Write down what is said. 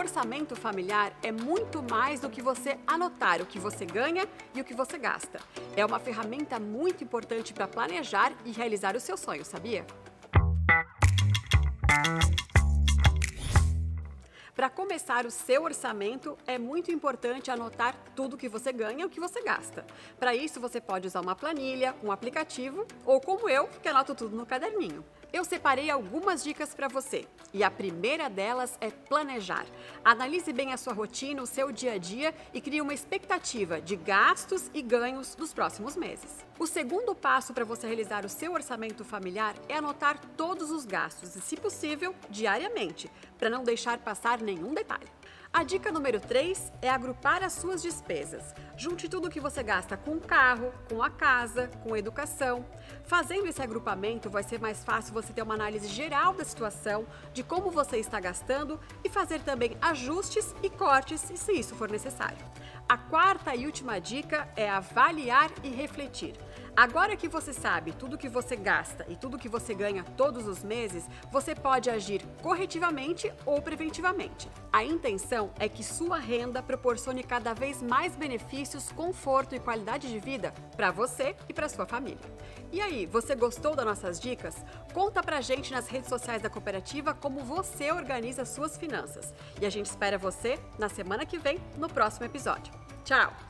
Orçamento familiar é muito mais do que você anotar o que você ganha e o que você gasta. É uma ferramenta muito importante para planejar e realizar os seus sonhos, sabia? Para começar o seu orçamento, é muito importante anotar tudo que você ganha e o que você gasta. Para isso, você pode usar uma planilha, um aplicativo ou, como eu, que anoto tudo no caderninho. Eu separei algumas dicas para você e a primeira delas é planejar. Analise bem a sua rotina, o seu dia a dia e crie uma expectativa de gastos e ganhos nos próximos meses. O segundo passo para você realizar o seu orçamento familiar é anotar todos os gastos e, se possível, diariamente, para não deixar passar nenhum detalhe. A dica número 3 é agrupar as suas despesas. Junte tudo o que você gasta com o carro, com a casa, com a educação. Fazendo esse agrupamento, vai ser mais fácil você ter uma análise geral da situação, de como você está gastando e fazer também ajustes e cortes se isso for necessário. A quarta e última dica é avaliar e refletir. Agora que você sabe tudo que você gasta e tudo que você ganha todos os meses, você pode agir corretivamente ou preventivamente. A intenção é que sua renda proporcione cada vez mais benefícios, conforto e qualidade de vida para você e para sua família. E aí, você gostou das nossas dicas? Conta pra gente nas redes sociais da cooperativa como você organiza suas finanças. E a gente espera você na semana que vem no próximo episódio. Tchau!